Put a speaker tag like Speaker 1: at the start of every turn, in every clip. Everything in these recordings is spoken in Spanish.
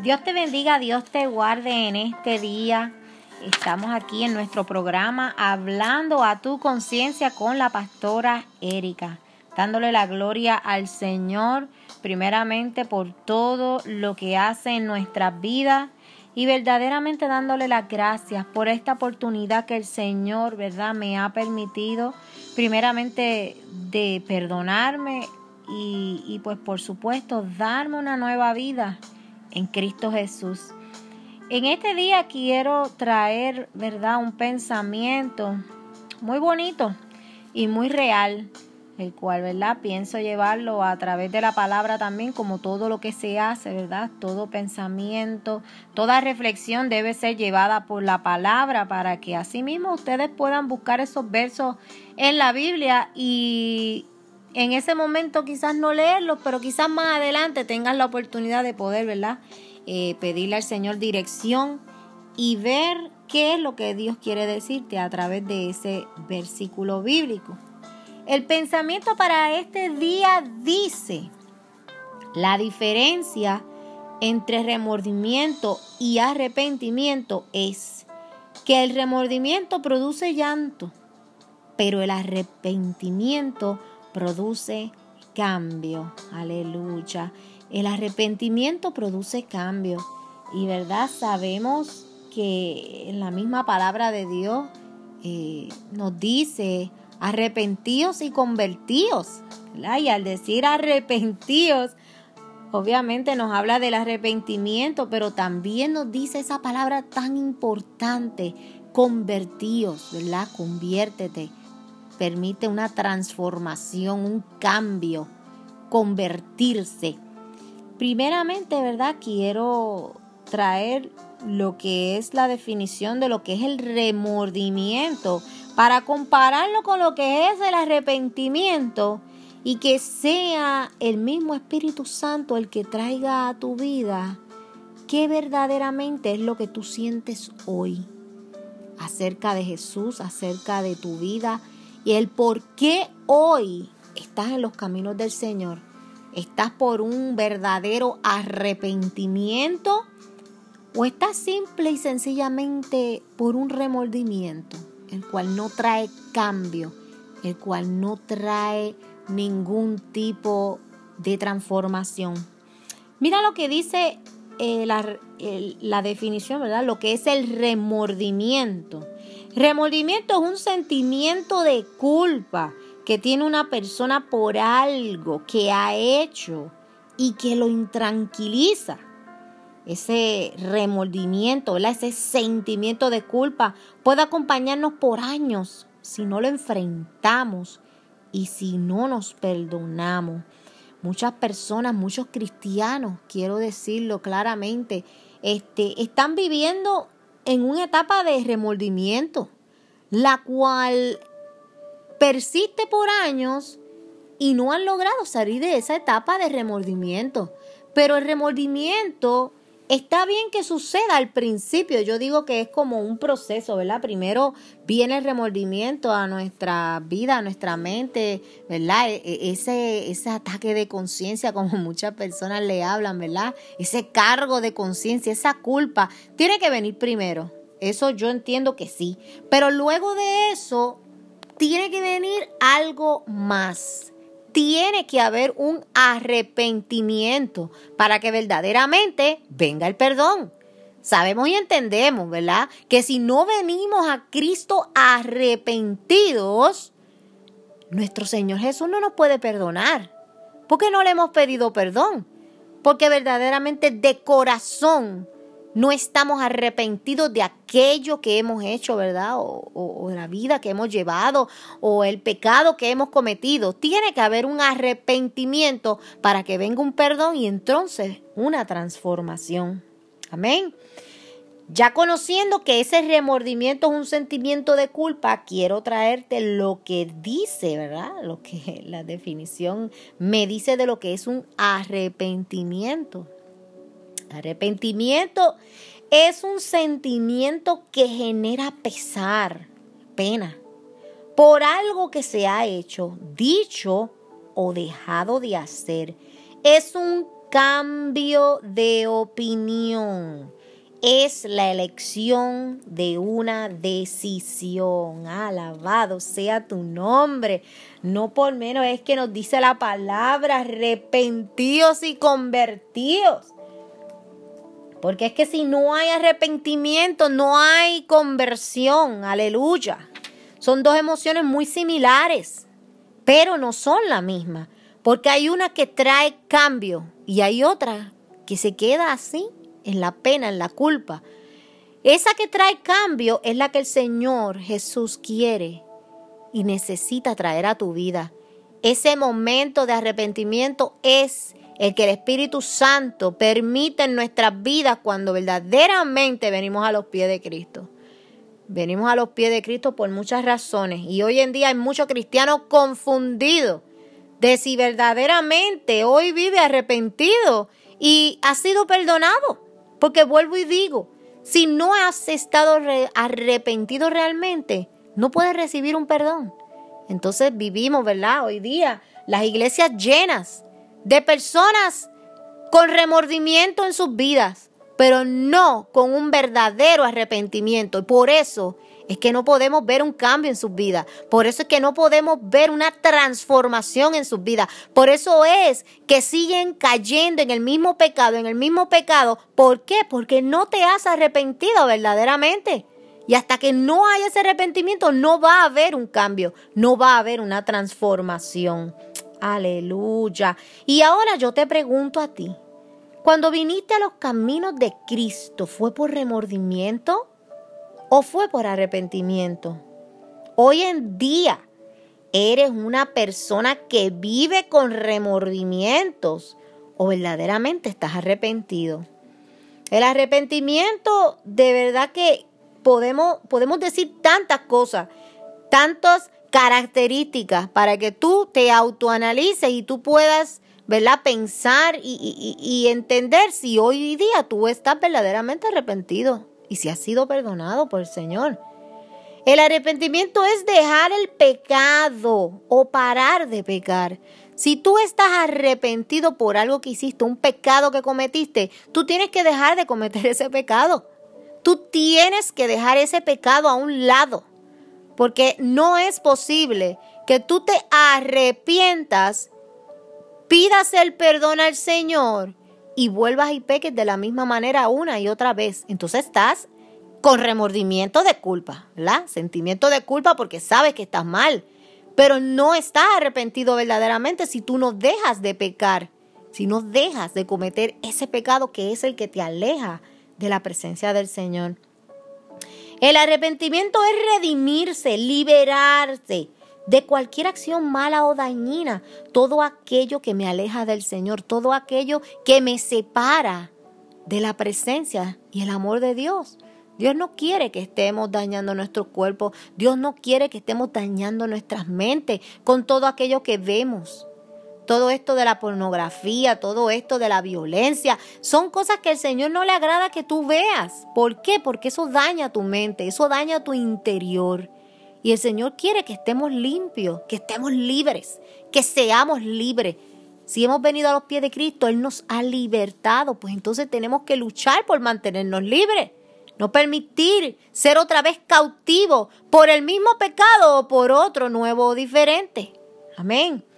Speaker 1: Dios te bendiga, Dios te guarde en este día. Estamos aquí en nuestro programa hablando a tu conciencia con la pastora Erika, dándole la gloria al Señor primeramente por todo lo que hace en nuestras vidas y verdaderamente dándole las gracias por esta oportunidad que el Señor, ¿verdad?, me ha permitido primeramente de perdonarme y, y pues por supuesto darme una nueva vida en Cristo Jesús. En este día quiero traer, ¿verdad?, un pensamiento muy bonito y muy real, el cual, ¿verdad?, pienso llevarlo a través de la palabra también, como todo lo que se hace, ¿verdad? Todo pensamiento, toda reflexión debe ser llevada por la palabra para que asimismo ustedes puedan buscar esos versos en la Biblia y en ese momento quizás no leerlos, pero quizás más adelante tengas la oportunidad de poder, ¿verdad? Eh, pedirle al Señor dirección y ver qué es lo que Dios quiere decirte a través de ese versículo bíblico. El pensamiento para este día dice, la diferencia entre remordimiento y arrepentimiento es que el remordimiento produce llanto, pero el arrepentimiento produce cambio. Aleluya. El arrepentimiento produce cambio. Y verdad, sabemos que en la misma palabra de Dios eh, nos dice arrepentíos y convertíos. Y al decir arrepentíos, obviamente nos habla del arrepentimiento, pero también nos dice esa palabra tan importante, convertíos, ¿verdad? Conviértete permite una transformación, un cambio, convertirse. Primeramente, ¿verdad? Quiero traer lo que es la definición de lo que es el remordimiento para compararlo con lo que es el arrepentimiento y que sea el mismo Espíritu Santo el que traiga a tu vida qué verdaderamente es lo que tú sientes hoy acerca de Jesús, acerca de tu vida y el por qué hoy estás en los caminos del Señor. ¿Estás por un verdadero arrepentimiento o estás simple y sencillamente por un remordimiento, el cual no trae cambio, el cual no trae ningún tipo de transformación? Mira lo que dice eh, la, la definición, ¿verdad? Lo que es el remordimiento. Remordimiento es un sentimiento de culpa que tiene una persona por algo que ha hecho y que lo intranquiliza. Ese remordimiento, ese sentimiento de culpa puede acompañarnos por años si no lo enfrentamos y si no nos perdonamos. Muchas personas, muchos cristianos, quiero decirlo claramente, este, están viviendo en una etapa de remordimiento, la cual persiste por años y no han logrado salir de esa etapa de remordimiento. Pero el remordimiento Está bien que suceda al principio, yo digo que es como un proceso, ¿verdad? Primero viene el remordimiento a nuestra vida, a nuestra mente, ¿verdad? E, e, ese, ese ataque de conciencia, como muchas personas le hablan, ¿verdad? Ese cargo de conciencia, esa culpa, tiene que venir primero. Eso yo entiendo que sí. Pero luego de eso, tiene que venir algo más tiene que haber un arrepentimiento para que verdaderamente venga el perdón. Sabemos y entendemos, ¿verdad? Que si no venimos a Cristo arrepentidos, nuestro Señor Jesús no nos puede perdonar. Porque no le hemos pedido perdón. Porque verdaderamente de corazón no estamos arrepentidos de aquello que hemos hecho, ¿verdad? O, la vida que hemos llevado o el pecado que hemos cometido. Tiene que haber un arrepentimiento para que venga un perdón y entonces una transformación. Amén. Ya conociendo que ese remordimiento es un sentimiento de culpa, quiero traerte lo que dice, ¿verdad? Lo que la definición me dice de lo que es un arrepentimiento. Arrepentimiento es un sentimiento que genera pesar, pena, por algo que se ha hecho, dicho o dejado de hacer. es un cambio de opinión. Es la elección de una decisión. Alabado sea tu nombre. No por menos es que nos dice la palabra arrepentidos y convertidos. Porque es que si no hay arrepentimiento, no hay conversión. Aleluya. Son dos emociones muy similares, pero no son la misma. Porque hay una que trae cambio y hay otra que se queda así, en la pena, en la culpa. Esa que trae cambio es la que el Señor Jesús quiere y necesita traer a tu vida. Ese momento de arrepentimiento es el que el Espíritu Santo permite en nuestras vidas cuando verdaderamente venimos a los pies de Cristo. Venimos a los pies de Cristo por muchas razones y hoy en día hay muchos cristianos confundidos de si verdaderamente hoy vive arrepentido y ha sido perdonado. Porque vuelvo y digo, si no has estado arrepentido realmente, no puedes recibir un perdón. Entonces vivimos, ¿verdad? Hoy día las iglesias llenas de personas con remordimiento en sus vidas, pero no con un verdadero arrepentimiento. Y por eso es que no podemos ver un cambio en sus vidas. Por eso es que no podemos ver una transformación en sus vidas. Por eso es que siguen cayendo en el mismo pecado, en el mismo pecado. ¿Por qué? Porque no te has arrepentido verdaderamente. Y hasta que no haya ese arrepentimiento, no va a haber un cambio, no va a haber una transformación. Aleluya. Y ahora yo te pregunto a ti, cuando viniste a los caminos de Cristo, ¿fue por remordimiento o fue por arrepentimiento? Hoy en día eres una persona que vive con remordimientos o verdaderamente estás arrepentido. El arrepentimiento de verdad que podemos, podemos decir tantas cosas, tantas características para que tú te autoanalices y tú puedas, ¿verdad? Pensar y, y, entender si hoy día tú estás verdaderamente arrepentido y si has sido perdonado por el Señor. El arrepentimiento es dejar el pecado o parar de pecar. Si tú estás arrepentido por algo que hiciste, un pecado que cometiste, tú tienes que dejar de cometer ese pecado. Tú tienes que dejar ese pecado a un lado porque no es posible que tú te arrepientas, pidas el perdón al Señor y vuelvas y peques de la misma manera una y otra vez. Entonces estás con remordimiento de culpa, ¿verdad? Sentimiento de culpa porque sabes que estás mal, pero no estás arrepentido verdaderamente si tú no dejas de pecar, si no dejas de cometer ese pecado que es el que te aleja de la presencia del Señor. El arrepentimiento es redimirse, liberarse de cualquier acción mala o dañina, todo aquello que me aleja del Señor, todo aquello que me separa de la presencia y el amor de Dios. Dios no quiere que estemos dañando nuestro cuerpo, Dios no quiere que estemos dañando nuestras mentes con todo aquello que vemos todo esto de la pornografía, todo esto de la violencia, son cosas que el Señor no le agrada que tú veas. ¿Por qué? Porque eso daña tu mente, eso daña tu interior. Y el Señor quiere que estemos limpios, que estemos libres, que seamos libres. Si hemos venido a los pies de Cristo, Él nos ha libertado, pues entonces tenemos que luchar por mantenernos libres. No permitir ser otra vez cautivos por el mismo pecado o por otro nuevo o diferente. Amén.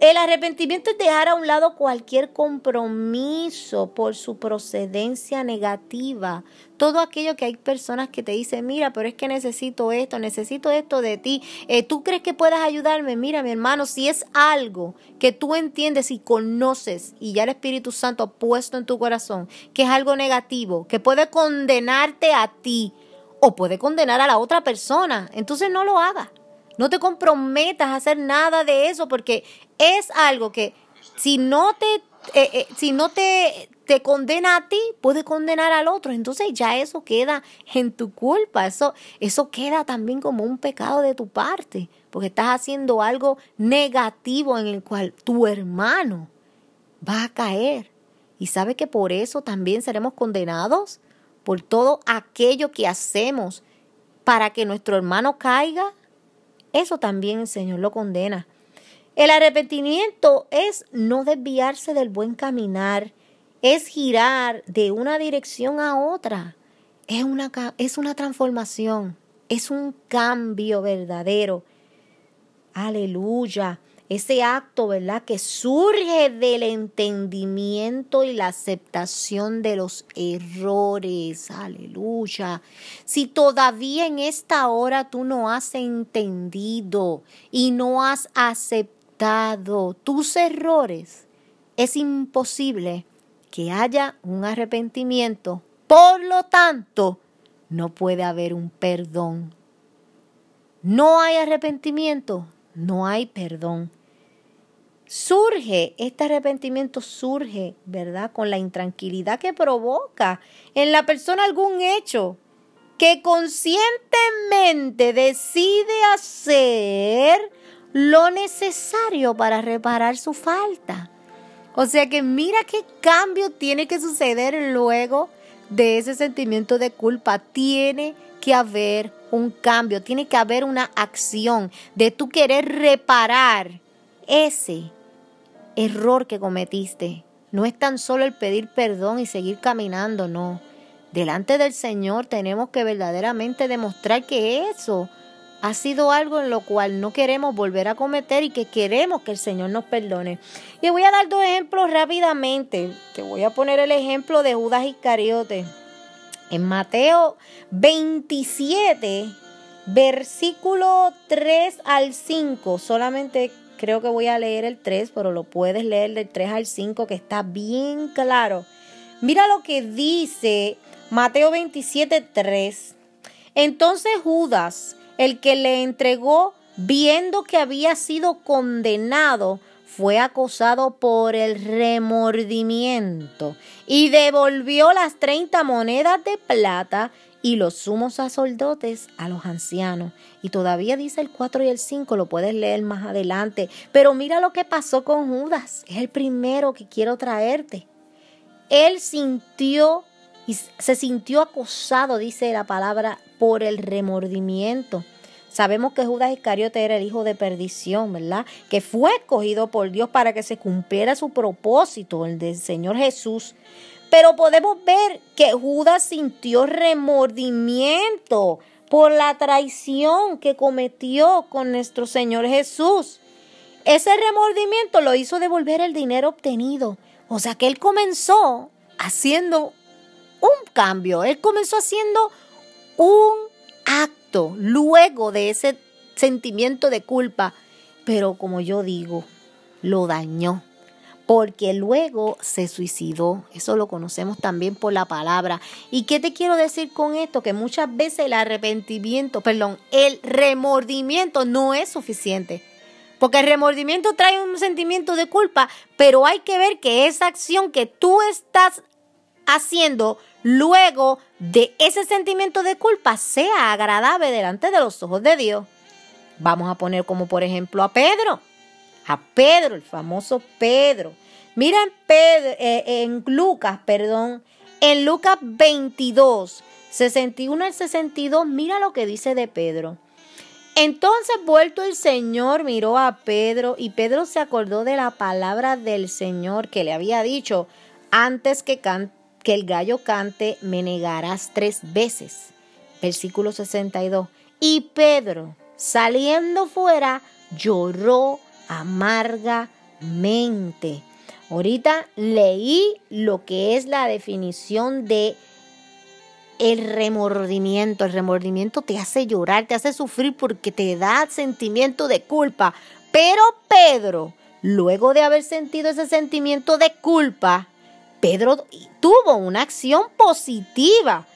Speaker 1: El arrepentimiento es dejar a un lado cualquier compromiso por su procedencia negativa. Todo aquello que hay personas que te dicen, mira, pero es que necesito esto, necesito esto de ti. Eh, ¿Tú crees que puedes ayudarme? Mira, mi hermano, si es algo que tú entiendes y conoces y ya el Espíritu Santo ha puesto en tu corazón, que es algo negativo, que puede condenarte a ti o puede condenar a la otra persona, entonces no lo hagas. No te comprometas a hacer nada de eso porque es algo que si no te, eh, eh, si no te, te condena a ti, puede condenar al otro. Entonces ya eso queda en tu culpa. Eso, eso queda también como un pecado de tu parte. Porque estás haciendo algo negativo en el cual tu hermano va a caer. Y sabe que por eso también seremos condenados por todo aquello que hacemos para que nuestro hermano caiga eso también el Señor lo condena. El arrepentimiento es no desviarse del buen caminar, es girar de una dirección a otra. Es una, es una transformación, es un cambio verdadero. Aleluya ese acto, ¿verdad? Que surge del entendimiento y la aceptación de los errores. Aleluya. Si todavía en esta hora tú no has entendido y no has aceptado tus errores, es imposible que haya un arrepentimiento. Por lo tanto, no puede haber un perdón. No hay arrepentimiento, no hay perdón surge, este arrepentimiento surge, ¿verdad? Con la intranquilidad que provoca en la persona algún hecho que conscientemente decide hacer lo necesario para reparar su falta. O sea que mira qué cambio tiene que suceder luego de ese sentimiento de culpa. Tiene que haber un cambio, tiene que haber una acción de tú querer reparar ese error que cometiste. No es tan solo el pedir perdón y seguir caminando, no. Delante del Señor tenemos que verdaderamente demostrar que eso ha sido algo en lo cual no queremos volver a cometer y que queremos que el Señor nos perdone. Y voy a dar dos ejemplos rápidamente. Te voy a poner el ejemplo de Judas Iscariote. En Mateo 27, versículo 3 al 5, solamente creo que voy a leer el 3, pero lo puedes leer del 3 al 5 que está bien claro. Mira lo que dice Mateo 27, 3. Entonces Judas, el que le entregó, viendo que había sido condenado, fue acosado por el remordimiento y devolvió las 30 monedas de plata y los sumos sacerdotes a los ancianos. Y todavía dice el 4 y el 5, lo puedes leer más adelante. Pero mira lo que pasó con Judas. Es el primero que quiero traerte. Él sintió y se sintió acosado, dice la palabra, por el remordimiento. Sabemos que Judas Iscariote era el hijo de perdición, ¿verdad? Que fue escogido por Dios para que se cumpliera su propósito, el del Señor Jesús. Pero podemos ver que Judas sintió remordimiento por la traición que cometió con nuestro Señor Jesús. Ese remordimiento lo hizo devolver el dinero obtenido. O sea que él comenzó haciendo un cambio, él comenzó haciendo un acto luego de ese sentimiento de culpa, pero como yo digo, lo dañó porque luego se suicidó. Eso lo conocemos también por la palabra. ¿Y qué te quiero decir con esto? Que muchas veces el arrepentimiento, perdón, el remordimiento no es suficiente. Porque el remordimiento trae un sentimiento de culpa, pero hay que ver que esa acción que tú estás haciendo luego de ese sentimiento de culpa sea agradable delante de los ojos de Dios. Vamos a poner como por ejemplo a Pedro a Pedro, el famoso Pedro. Mira en, eh, en Lucas, perdón, en Lucas 22, 61 al 62, mira lo que dice de Pedro. Entonces vuelto el Señor miró a Pedro y Pedro se acordó de la palabra del Señor que le había dicho, antes que, que el gallo cante, me negarás tres veces. Versículo 62. Y Pedro, saliendo fuera, lloró amargamente. Ahorita leí lo que es la definición de el remordimiento. El remordimiento te hace llorar, te hace sufrir porque te da sentimiento de culpa. Pero Pedro, luego de haber sentido ese sentimiento de culpa, Pedro tuvo una acción positiva.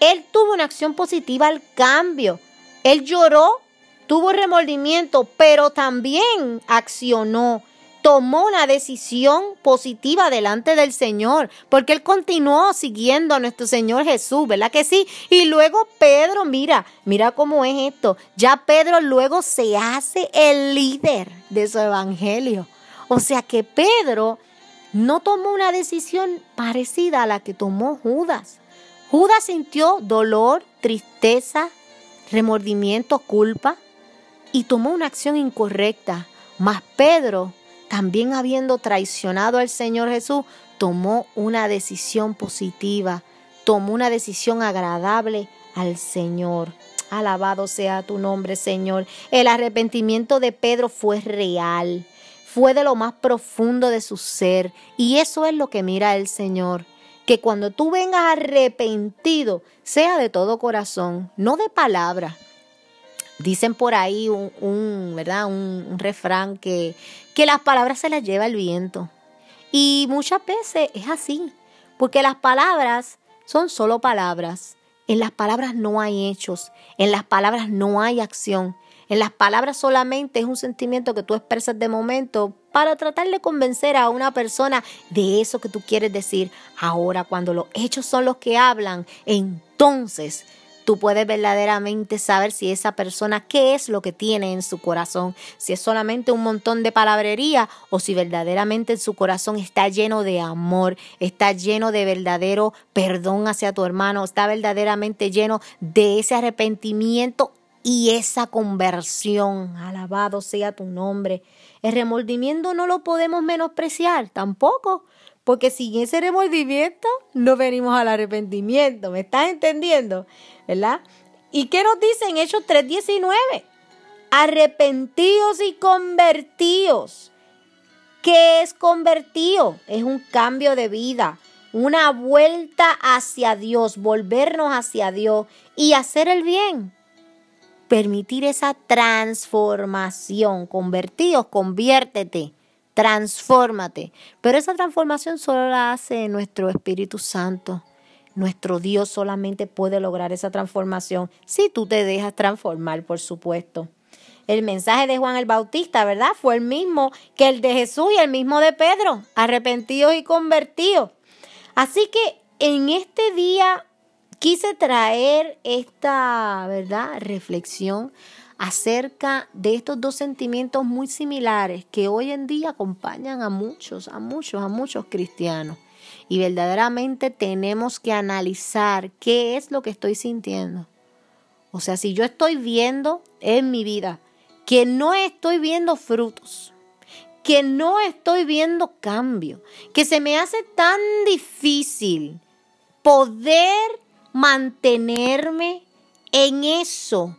Speaker 1: Él tuvo una acción positiva al cambio. Él lloró tuvo remordimiento, pero también accionó, tomó una decisión positiva delante del Señor, porque él continuó siguiendo a nuestro Señor Jesús, ¿verdad que sí? Y luego Pedro, mira, mira cómo es esto. Ya Pedro luego se hace el líder de su evangelio. O sea que Pedro no tomó una decisión parecida a la que tomó Judas. Judas sintió dolor, tristeza, remordimiento, culpa, y tomó una acción incorrecta. Mas Pedro, también habiendo traicionado al Señor Jesús, tomó una decisión positiva, tomó una decisión agradable al Señor. Alabado sea tu nombre, Señor. El arrepentimiento de Pedro fue real, fue de lo más profundo de su ser. Y eso es lo que mira el Señor. Que cuando tú vengas arrepentido, sea de todo corazón, no de palabra. Dicen por ahí un, ¿verdad? Un, un refrán que, que las palabras se las lleva el viento. Y muchas veces es así, porque las palabras son solo palabras. En las palabras no hay hechos, en las palabras no hay acción. En las palabras solamente es un sentimiento que tú expresas de momento para tratar de convencer a una persona de eso que tú quieres decir. Ahora, cuando los hechos son los que hablan, entonces Tú puedes verdaderamente saber si esa persona qué es lo que tiene en su corazón, si es solamente un montón de palabrería o si verdaderamente en su corazón está lleno de amor, está lleno de verdadero perdón hacia tu hermano, está verdaderamente lleno de ese arrepentimiento y esa conversión. Alabado sea tu nombre. El remordimiento no lo podemos menospreciar tampoco. Porque sin ese remordimiento no venimos al arrepentimiento. ¿Me estás entendiendo? ¿verdad? ¿Y qué nos dice en Hechos 3:19? Arrepentíos y convertíos. ¿Qué es convertido? Es un cambio de vida, una vuelta hacia Dios, volvernos hacia Dios y hacer el bien. Permitir esa transformación. Convertíos, conviértete, transfórmate. Pero esa transformación solo la hace nuestro Espíritu Santo. Nuestro Dios solamente puede lograr esa transformación si tú te dejas transformar, por supuesto. El mensaje de Juan el Bautista, ¿verdad? Fue el mismo que el de Jesús y el mismo de Pedro, arrepentidos y convertidos. Así que en este día quise traer esta, ¿verdad? Reflexión acerca de estos dos sentimientos muy similares que hoy en día acompañan a muchos, a muchos, a muchos cristianos y verdaderamente tenemos que analizar qué es lo que estoy sintiendo. O sea, si yo estoy viendo en mi vida que no estoy viendo frutos, que no estoy viendo cambio, que se me hace tan difícil poder mantenerme en eso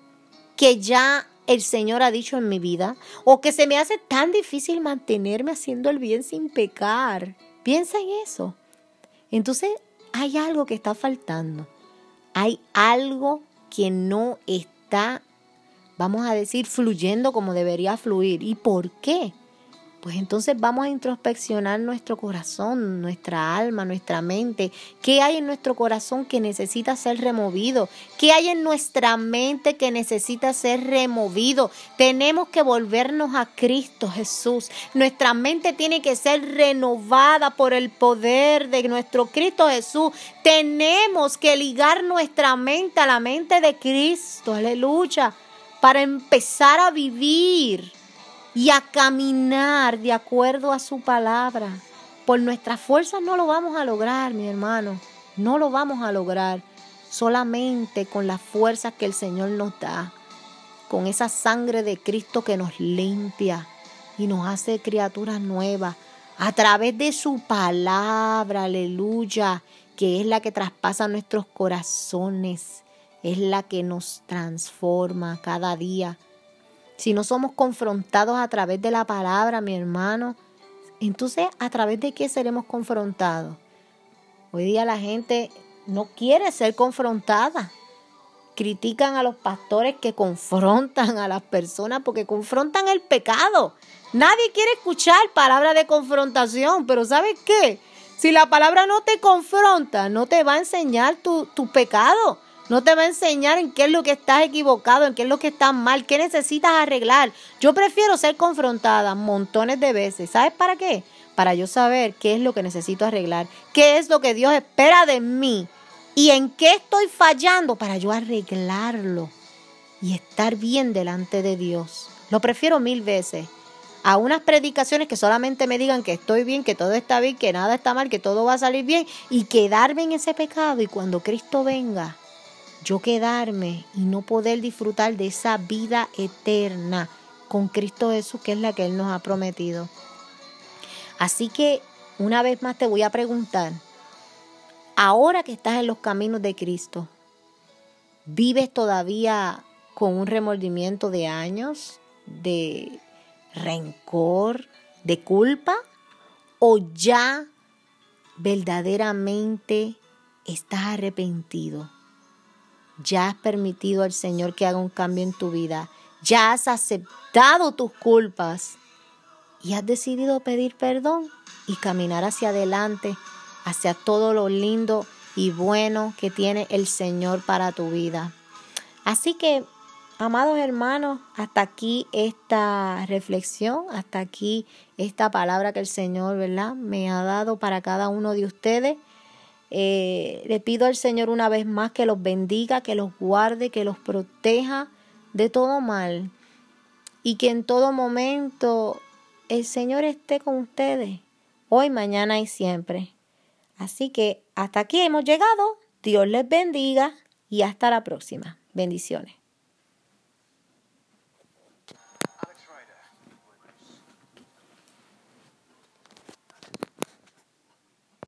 Speaker 1: que ya el Señor ha dicho en mi vida, o que se me hace tan difícil mantenerme haciendo el bien sin pecar. Piensa en eso. Entonces hay algo que está faltando. Hay algo que no está, vamos a decir, fluyendo como debería fluir. ¿Y por qué? Pues entonces vamos a introspeccionar nuestro corazón, nuestra alma, nuestra mente. ¿Qué hay en nuestro corazón que necesita ser removido? ¿Qué hay en nuestra mente que necesita ser removido? Tenemos que volvernos a Cristo Jesús. Nuestra mente tiene que ser renovada por el poder de nuestro Cristo Jesús. Tenemos que ligar nuestra mente a la mente de Cristo. Aleluya. Para empezar a vivir y a caminar de acuerdo a su palabra. Por nuestras fuerzas no lo vamos a lograr, mi hermano. No lo vamos a lograr solamente con las fuerzas que el Señor nos da, con esa sangre de Cristo que nos limpia y nos hace criaturas nuevas, a través de su palabra, aleluya, que es la que traspasa nuestros corazones, es la que nos transforma cada día si no somos confrontados a través de la palabra, mi hermano, entonces ¿a través de qué seremos confrontados? Hoy día la gente no quiere ser confrontada. Critican a los pastores que confrontan a las personas porque confrontan el pecado. Nadie quiere escuchar palabras de confrontación, pero ¿sabes qué? Si la palabra no te confronta, no te va a enseñar tu, tu pecado. No te va a enseñar en qué es lo que estás equivocado, en qué es lo que estás mal, qué necesitas arreglar. Yo prefiero ser confrontada montones de veces. ¿Sabes para qué? Para yo saber qué es lo que necesito arreglar, qué es lo que Dios espera de mí y en qué estoy fallando para yo arreglarlo y estar bien delante de Dios. Lo prefiero mil veces a unas predicaciones que solamente me digan que estoy bien, que todo está bien, que nada está mal, que todo va a salir bien y quedarme en ese pecado y cuando Cristo venga yo quedarme y no poder disfrutar de esa vida eterna con Cristo Jesús, que es la que Él nos ha prometido. Así que una vez más te voy a preguntar, ahora que estás en los caminos de Cristo, ¿vives todavía con un remordimiento de años, de rencor, de culpa? ¿O ya verdaderamente estás arrepentido? ¿Ya has permitido al Señor que haga un cambio en tu vida? ¿Ya has aceptado tus culpas? ¿Y has decidido pedir perdón y caminar hacia adelante, hacia todo lo lindo y bueno que tiene el Señor para tu vida? Así que Amados hermanos, hasta aquí esta reflexión, hasta aquí esta palabra que el Señor, ¿verdad?, me ha dado para cada uno de ustedes. Eh, le pido al Señor una vez más que los bendiga, que los guarde, que los proteja de todo mal y que en todo momento el Señor esté con ustedes, hoy, mañana y siempre. Así que hasta aquí hemos llegado. Dios les bendiga y hasta la próxima. Bendiciones.